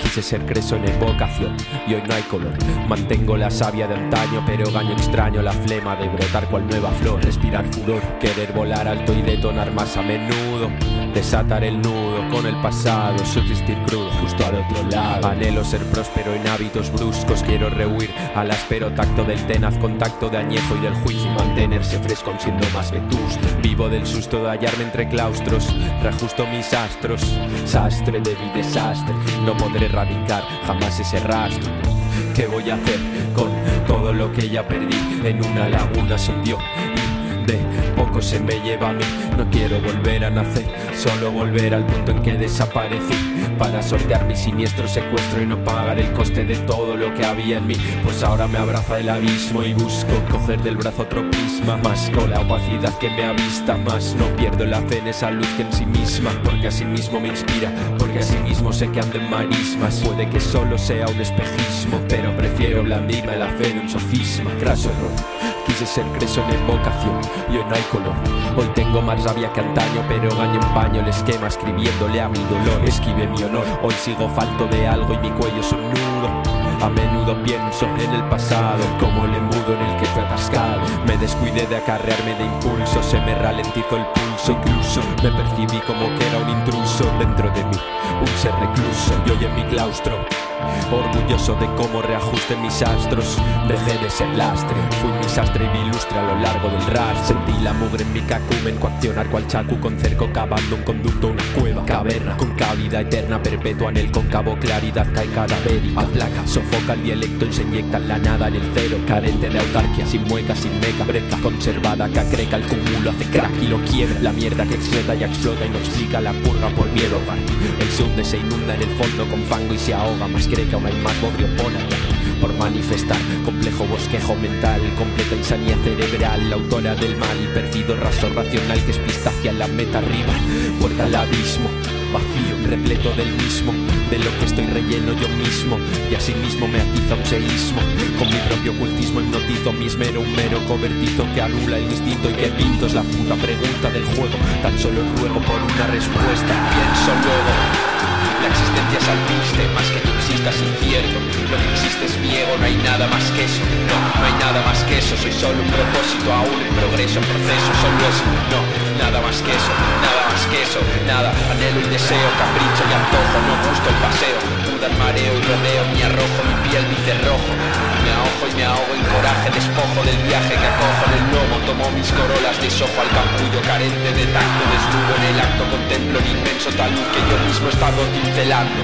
Quise ser creso en evocación y hoy no hay color. Mantengo la savia de antaño, pero gaño extraño la flema de brotar cual nueva flor. Respirar furor, querer volar alto y detonar más a menudo. Desatar el nudo con el pasado, subsistir crudo justo al otro lado. Anhelo ser próspero en hábitos bruscos, quiero rehuir al áspero tacto del tenaz contacto de añejo y del juicio y mantenerse fresco siendo más vetusto. Vivo del susto de hallarme entre claustros, reajusto mis astros, sastre de mi desastre, no podré erradicar jamás ese rastro. ¿Qué voy a hacer con todo lo que ya perdí? En una laguna se hundió poco se me lleva a mí. No quiero volver a nacer, solo volver al punto en que desaparecí. Para sortear mi siniestro secuestro y no pagar el coste de todo lo que había en mí. Pues ahora me abraza el abismo y busco coger del brazo otro prisma. Más con la opacidad que me avista, más no pierdo la fe en esa luz que en sí misma. Porque así mismo me inspira, porque así mismo sé que ando en marismas. Puede que solo sea un espejismo, pero prefiero blandirme la fe de un sofisma. Craso error. Quise ser creso en evocación y hoy no hay color. Hoy tengo más rabia que antaño, pero gaño empaño el esquema escribiéndole a mi dolor. Esquive mi honor, hoy sigo falto de algo y mi cuello es un nudo. A menudo pienso en el pasado, como el embudo en el que fue atascado. Me descuidé de acarrearme de impulso, se me ralentizó el pulso. Incluso me percibí como que era un intruso dentro de mí, un ser recluso. Y hoy en mi claustro, orgulloso de cómo reajuste mis astros. Dejé de ser lastre, fui mi sastre y mi ilustre a lo largo del rastro. Sentí la mugre en mi cacumen, coaccionar cual chacu con cerco cavando un conducto, una cueva, caverna, con cavidad eterna perpetua en el cóncavo, claridad cae cadavérica. Placa, sofoca el dialecto se inyecta en la nada en el cero, carente de autarquia, sin mueca, sin meca, breca, conservada, cacreca, el cúmulo hace crack y lo quiebra. La mierda que explota y explota y no explica la purga por miedo. El hunde, se inunda en el fondo con fango y se ahoga, más. Cree que aún hay más bodrio pona por manifestar complejo bosquejo mental, completa insanía cerebral, la autora del mal, perdido raso racional que es pista hacia la meta arriba, puerta al abismo, vacío, repleto del mismo, de lo que estoy relleno yo mismo, y así mismo me atiza un seísmo, con mi propio ocultismo hipnotizo mi esmero, un mero cobertizo que anula el instinto y que pinto es la puta pregunta del juego, tan solo ruego por una respuesta, pienso luego. La existencia es alpiste, más que tú existas incierto Lo que existe es ciego, no hay nada más que eso. No, no hay nada más que eso Soy solo un propósito, aún en progreso, proceso Solo eso, no, nada más que eso Nada más que eso, nada. Anhelo y deseo, capricho y antojo No gusto el paseo, duda el mareo y rodeo Mi arrojo, mi piel, mi cerrojo Me ahojo y me ahogo en coraje Despojo del viaje que acojo. Del lomo Tomo mis corolas de sojo al capullo Carente de tacto, desnudo en el acto Contemplo el inmenso talud que yo mismo he estado cincelando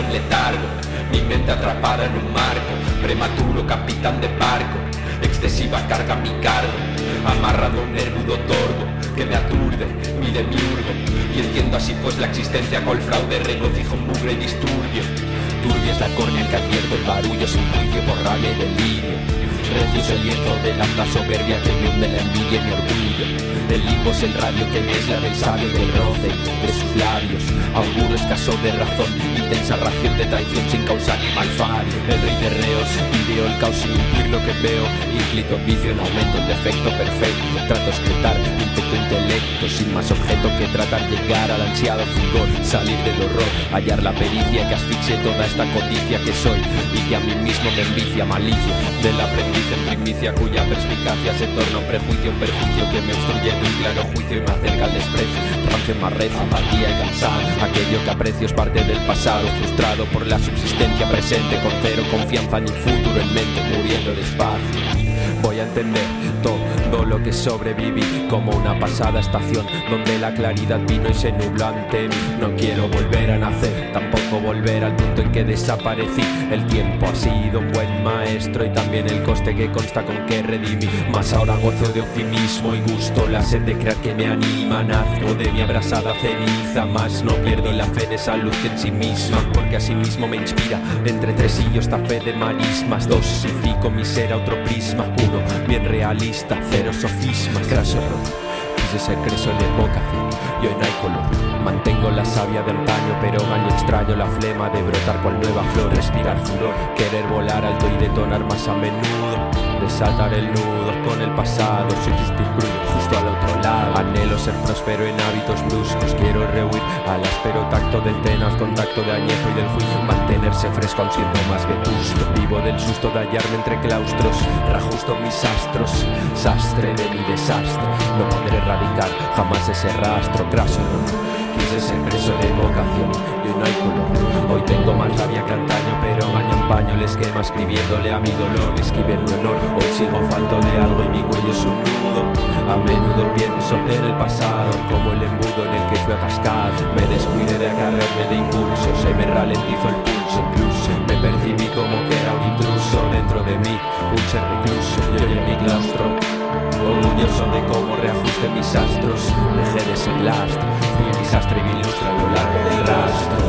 en letargo, mi mente atrapada en un marco, prematuro capitán de barco, excesiva carga mi cargo, amarrado un nervudo tordo que me aturde, mi demiurgo, y entiendo así pues la existencia col fraude, regocijo, mugre y disturbio. Turbia es la córnea que advierto el barullo sin juicio por rabia y delirio. Es el lienzo de la soberbia que me hunde la envidia y mi orgullo. El limbo es el radio que me aísla del sabio del roce de sus labios. Auguro escaso de razón, intensa ración de traición sin causa ni malfario. El rey de reos, video el caos sin intuir lo que veo. Inclito vicio en aumento, el defecto perfecto. Trato excretar, intento intelecto, sin más objeto que tratar llegar al ansiado fulgor. Salir del horror, hallar la pericia que asfixie toda esta codicia que soy y que a mí mismo me envicia malicia. Del aprendiz en primicia cuya perspicacia se torna un prejuicio, un perjuicio que me obstruye de un claro juicio y me acerca al desprecio. Rancio más rezo, apatía y cansado. Aquello que aprecio es parte del pasado, frustrado por la subsistencia presente, con cero confianza ni futuro en mente, muriendo despacio. Voy a entender todo lo que sobreviví como una pasada estación donde la claridad vino y se nubló ante mí. No quiero volver a nacer, tampoco volver al punto en que desaparecí. El tiempo ha sido buen maestro y también el coste que consta con que redimí. Más ahora gozo de optimismo y gusto, la sed de crear que me anima. Nazco de mi abrasada ceniza, más no pierdo la fe de esa luz en sí misma, porque así mismo me inspira. Entre tres y yo esta fe de marismas, dosifico mi ser a otro prisma. Bien realista, cero sofismas, error. Quise ser creso en evocación y hoy no hay color. Mantengo la savia de antaño, pero gaño extraño la flema de brotar cual nueva flor, respirar furor, querer volar alto y detonar más a menudo. Desatar el nudo con el pasado, subsistir crudo justo al otro lado. Anhelo ser próspero en hábitos bruscos, quiero rehuir al áspero tacto del tenaz, contacto de añejo y del juicio. Mantenerse fresco aun siendo más vetusto. Vivo del susto de hallarme entre claustros, reajusto mis astros, sastre de mi desastre. No podré erradicar jamás ese rastro, craso Quise ser preso de vocación y no hay color. Hoy tengo más rabia que antaño, pero gaño en paño el esquema escribiéndole a mi dolor. Esquive mi honor, hoy sigo falto de algo y mi cuello es un nudo. A menudo pienso en el pasado, como el embudo en el que fui atascado. Me descuide de agarrarme de impulso, se me ralentizó el pulso. Incluso me percibí como que era un intruso dentro de mí, un ser recluso. Yo en mi claustro, orgulloso de cómo reajuste mis astros. Dejé de ser lastre, fui un desastre y me ilustra a lo largo del rastro.